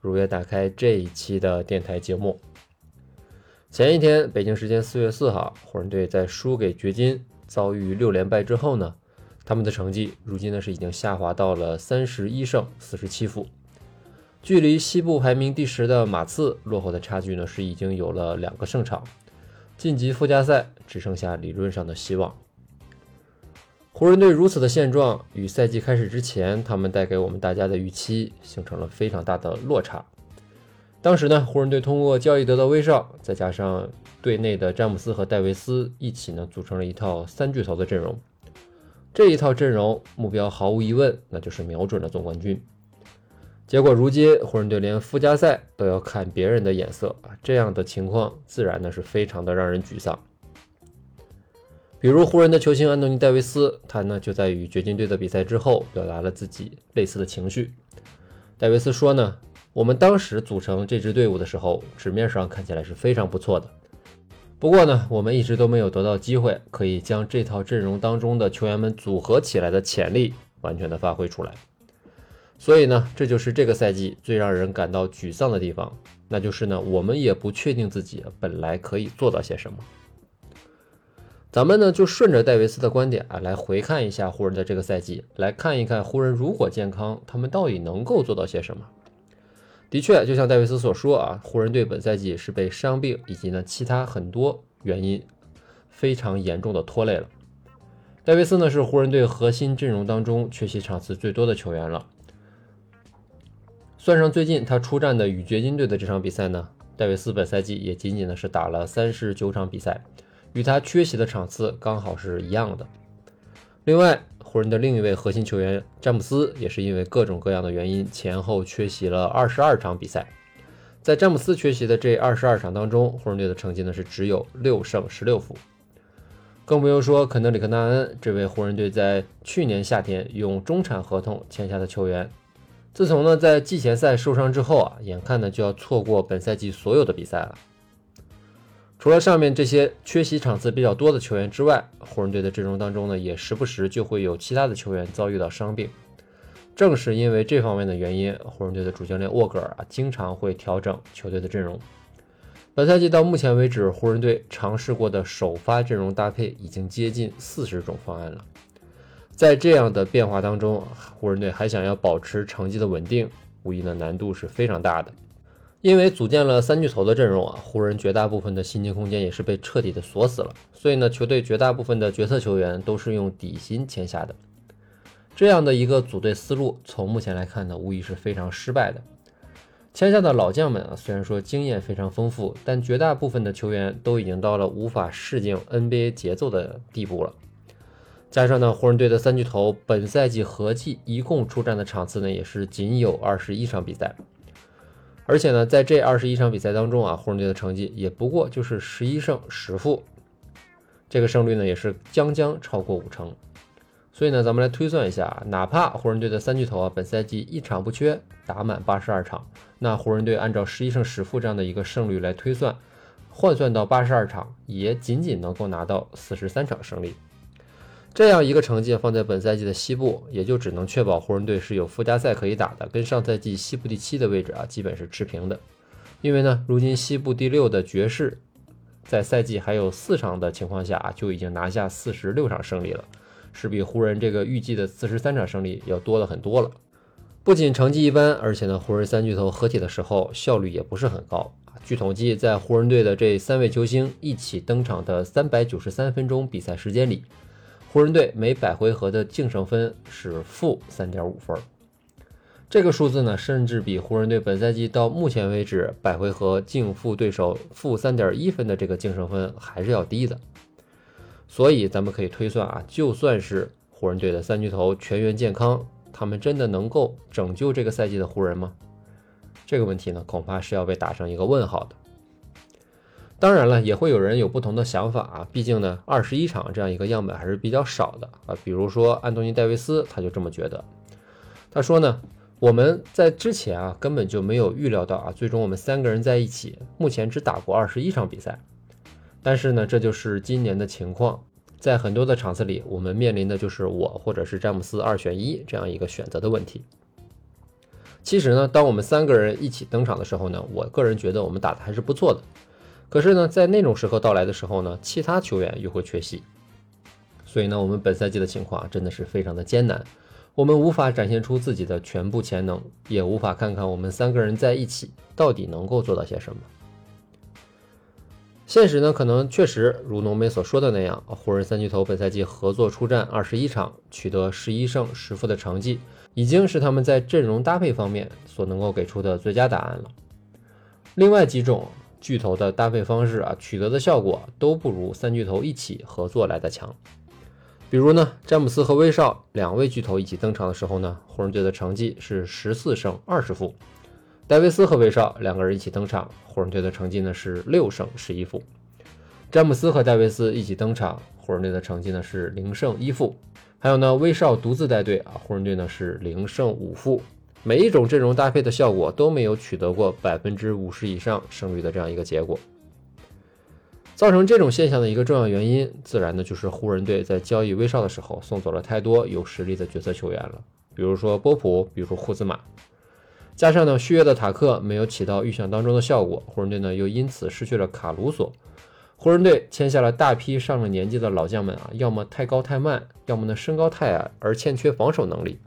如约打开这一期的电台节目。前一天，北京时间四月四号，湖人队在输给掘金，遭遇六连败之后呢，他们的成绩如今呢是已经下滑到了三十一胜四十七负，距离西部排名第十的马刺落后的差距呢是已经有了两个胜场，晋级附加赛只剩下理论上的希望。湖人队如此的现状，与赛季开始之前他们带给我们大家的预期形成了非常大的落差。当时呢，湖人队通过交易得到威少，再加上队内的詹姆斯和戴维斯一起呢，组成了一套三巨头的阵容。这一套阵容目标毫无疑问，那就是瞄准了总冠军。结果如今湖人队连附加赛都要看别人的眼色啊，这样的情况自然呢是非常的让人沮丧。比如湖人的球星安东尼·戴维斯，他呢就在与掘金队的比赛之后，表达了自己类似的情绪。戴维斯说呢：“我们当时组成这支队伍的时候，纸面上看起来是非常不错的。不过呢，我们一直都没有得到机会，可以将这套阵容当中的球员们组合起来的潜力完全的发挥出来。所以呢，这就是这个赛季最让人感到沮丧的地方，那就是呢，我们也不确定自己本来可以做到些什么。”咱们呢就顺着戴维斯的观点啊，来回看一下湖人的这个赛季，来看一看湖人如果健康，他们到底能够做到些什么。的确，就像戴维斯所说啊，湖人队本赛季是被伤病以及呢其他很多原因非常严重的拖累了。戴维斯呢是湖人队核心阵容当中缺席场次最多的球员了，算上最近他出战的与掘金队的这场比赛呢，戴维斯本赛季也仅仅呢是打了三十九场比赛。与他缺席的场次刚好是一样的。另外，湖人的另一位核心球员詹姆斯也是因为各种各样的原因前后缺席了二十二场比赛。在詹姆斯缺席的这二十二场当中，湖人队的成绩呢是只有六胜十六负。更不用说肯德里克·纳恩这位湖人队在去年夏天用中产合同签下的球员，自从呢在季前赛受伤之后啊，眼看呢就要错过本赛季所有的比赛了。除了上面这些缺席场次比较多的球员之外，湖人队的阵容当中呢，也时不时就会有其他的球员遭遇到伤病。正是因为这方面的原因，湖人队的主教练沃格尔啊，经常会调整球队的阵容。本赛季到目前为止，湖人队尝试过的首发阵容搭配已经接近四十种方案了。在这样的变化当中，湖人队还想要保持成绩的稳定，无疑呢难度是非常大的。因为组建了三巨头的阵容啊，湖人绝大部分的薪金空间也是被彻底的锁死了，所以呢，球队绝大部分的角色球员都是用底薪签下的。这样的一个组队思路，从目前来看呢，无疑是非常失败的。签下的老将们啊，虽然说经验非常丰富，但绝大部分的球员都已经到了无法适应 NBA 节奏的地步了。加上呢，湖人队的三巨头本赛季合计一共出战的场次呢，也是仅有二十一场比赛。而且呢，在这二十一场比赛当中啊，湖人队的成绩也不过就是十一胜十负，这个胜率呢也是将将超过五成。所以呢，咱们来推算一下，哪怕湖人队的三巨头啊本赛季一场不缺，打满八十二场，那湖人队按照十一胜十负这样的一个胜率来推算，换算到八十二场，也仅仅能够拿到四十三场胜利。这样一个成绩放在本赛季的西部，也就只能确保湖人队是有附加赛可以打的，跟上赛季西部第七的位置啊，基本是持平的。因为呢，如今西部第六的爵士，在赛季还有四场的情况下啊，就已经拿下四十六场胜利了，是比湖人这个预计的四十三场胜利要多了很多了。不仅成绩一般，而且呢，湖人三巨头合体的时候效率也不是很高。据统计，在湖人队的这三位球星一起登场的三百九十三分钟比赛时间里。湖人队每百回合的净胜分是负三点五分，这个数字呢，甚至比湖人队本赛季到目前为止百回合净负对手负三点一分的这个净胜分还是要低的。所以咱们可以推算啊，就算是湖人队的三巨头全员健康，他们真的能够拯救这个赛季的湖人吗？这个问题呢，恐怕是要被打上一个问号的。当然了，也会有人有不同的想法啊，毕竟呢，二十一场这样一个样本还是比较少的啊。比如说安东尼·戴维斯，他就这么觉得。他说呢，我们在之前啊根本就没有预料到啊，最终我们三个人在一起，目前只打过二十一场比赛。但是呢，这就是今年的情况，在很多的场次里，我们面临的就是我或者是詹姆斯二选一这样一个选择的问题。其实呢，当我们三个人一起登场的时候呢，我个人觉得我们打的还是不错的。可是呢，在那种时刻到来的时候呢，其他球员又会缺席，所以呢，我们本赛季的情况真的是非常的艰难，我们无法展现出自己的全部潜能，也无法看看我们三个人在一起到底能够做到些什么。现实呢，可能确实如浓眉所说的那样，湖人三巨头本赛季合作出战二十一场，取得十一胜十负的成绩，已经是他们在阵容搭配方面所能够给出的最佳答案了。另外几种。巨头的搭配方式啊，取得的效果都不如三巨头一起合作来的强。比如呢，詹姆斯和威少两位巨头一起登场的时候呢，湖人队的成绩是十四胜二十负；戴维斯和威少两个人一起登场，湖人队的成绩呢是六胜十一负；詹姆斯和戴维斯一起登场，湖人队的成绩呢是零胜一负；还有呢，威少独自带队啊，湖人队呢是零胜五负。每一种阵容搭配的效果都没有取得过百分之五十以上胜率的这样一个结果，造成这种现象的一个重要原因，自然呢就是湖人队在交易威少的时候送走了太多有实力的角色球员了，比如说波普，比如说库兹马，加上呢续约的塔克没有起到预想当中的效果，湖人队呢又因此失去了卡鲁索，湖人队签下了大批上了年纪的老将们啊，要么太高太慢，要么呢身高太矮而欠缺防守能力。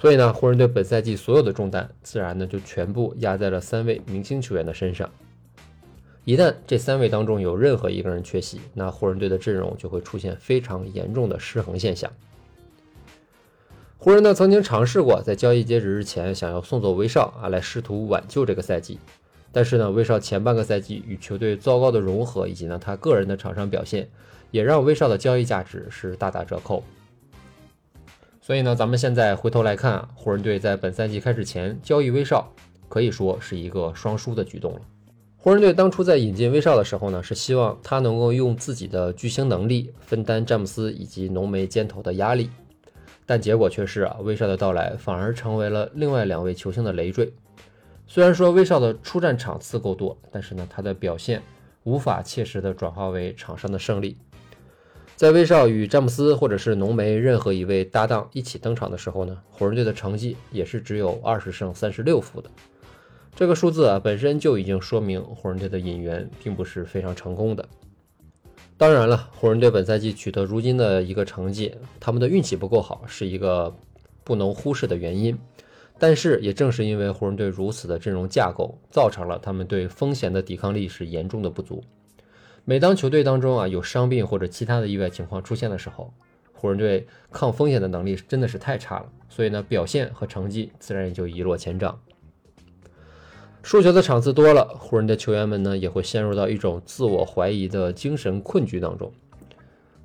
所以呢，湖人队本赛季所有的重担，自然呢就全部压在了三位明星球员的身上。一旦这三位当中有任何一个人缺席，那湖人队的阵容就会出现非常严重的失衡现象。湖人呢曾经尝试过在交易截止日前想要送走威少啊，来试图挽救这个赛季。但是呢，威少前半个赛季与球队糟糕的融合，以及呢他个人的场上表现，也让威少的交易价值是大打折扣。所以呢，咱们现在回头来看，湖人队在本赛季开始前交易威少，可以说是一个双输的举动了。湖人队当初在引进威少的时候呢，是希望他能够用自己的巨星能力分担詹姆斯以及浓眉肩头的压力，但结果却是啊，威少的到来反而成为了另外两位球星的累赘。虽然说威少的出战场次够多，但是呢，他的表现无法切实的转化为场上的胜利。在威少与詹姆斯或者是浓眉任何一位搭档一起登场的时候呢，湖人队的成绩也是只有二十胜三十六负的。这个数字啊，本身就已经说明湖人队的引援并不是非常成功的。当然了，湖人队本赛季取得如今的一个成绩，他们的运气不够好是一个不能忽视的原因。但是也正是因为湖人队如此的阵容架构，造成了他们对风险的抵抗力是严重的不足。每当球队当中啊有伤病或者其他的意外情况出现的时候，湖人队抗风险的能力真的是太差了，所以呢表现和成绩自然也就一落千丈。输球的场次多了，湖人的球员们呢也会陷入到一种自我怀疑的精神困局当中。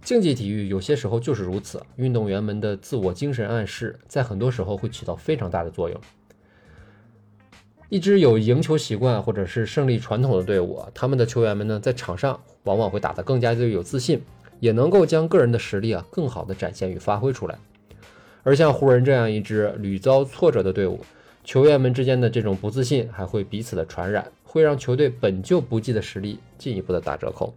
竞技体育有些时候就是如此，运动员们的自我精神暗示在很多时候会起到非常大的作用。一支有赢球习惯或者是胜利传统的队伍，他们的球员们呢，在场上往往会打得更加的有自信，也能够将个人的实力啊更好的展现与发挥出来。而像湖人这样一支屡遭挫折的队伍，球员们之间的这种不自信还会彼此的传染，会让球队本就不济的实力进一步的打折扣。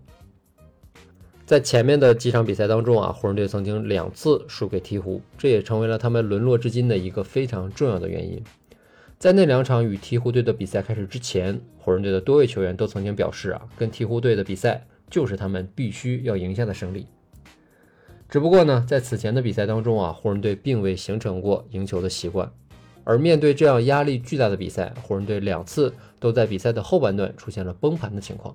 在前面的几场比赛当中啊，湖人队曾经两次输给鹈鹕，这也成为了他们沦落至今的一个非常重要的原因。在那两场与鹈鹕队的比赛开始之前，湖人队的多位球员都曾经表示啊，跟鹈鹕队的比赛就是他们必须要赢下的胜利。只不过呢，在此前的比赛当中啊，湖人队并未形成过赢球的习惯，而面对这样压力巨大的比赛，湖人队两次都在比赛的后半段出现了崩盘的情况。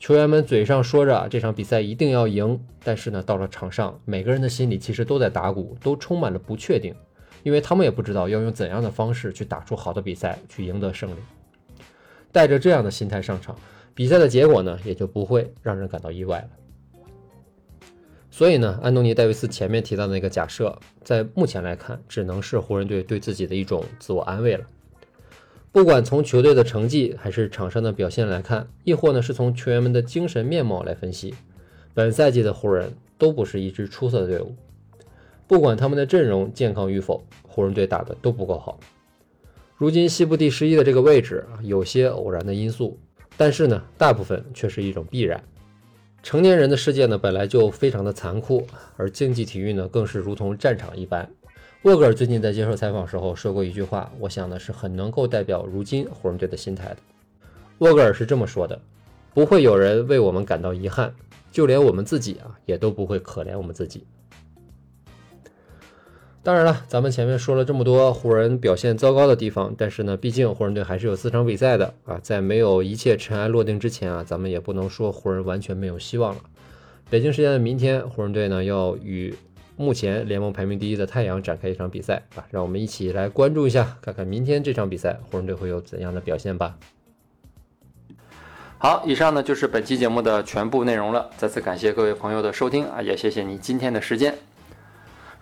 球员们嘴上说着这场比赛一定要赢，但是呢，到了场上，每个人的心里其实都在打鼓，都充满了不确定。因为他们也不知道要用怎样的方式去打出好的比赛，去赢得胜利。带着这样的心态上场，比赛的结果呢，也就不会让人感到意外了。所以呢，安东尼·戴维斯前面提到的那个假设，在目前来看，只能是湖人队对自己的一种自我安慰了。不管从球队的成绩还是场上的表现来看，亦或呢是从球员们的精神面貌来分析，本赛季的湖人都不是一支出色的队伍。不管他们的阵容健康与否，湖人队打的都不够好。如今西部第十一的这个位置啊，有些偶然的因素，但是呢，大部分却是一种必然。成年人的世界呢，本来就非常的残酷，而竞技体育呢，更是如同战场一般。沃格尔最近在接受采访时候说过一句话，我想呢是很能够代表如今湖人队的心态的。沃格尔是这么说的：“不会有人为我们感到遗憾，就连我们自己啊也都不会可怜我们自己。”当然了，咱们前面说了这么多湖人表现糟糕的地方，但是呢，毕竟湖人队还是有四场比赛的啊，在没有一切尘埃落定之前啊，咱们也不能说湖人完全没有希望了。北京时间的明天，湖人队呢要与。目前联盟排名第一的太阳展开一场比赛啊，让我们一起来关注一下，看看明天这场比赛湖人队会有怎样的表现吧。好，以上呢就是本期节目的全部内容了。再次感谢各位朋友的收听啊，也谢谢你今天的时间。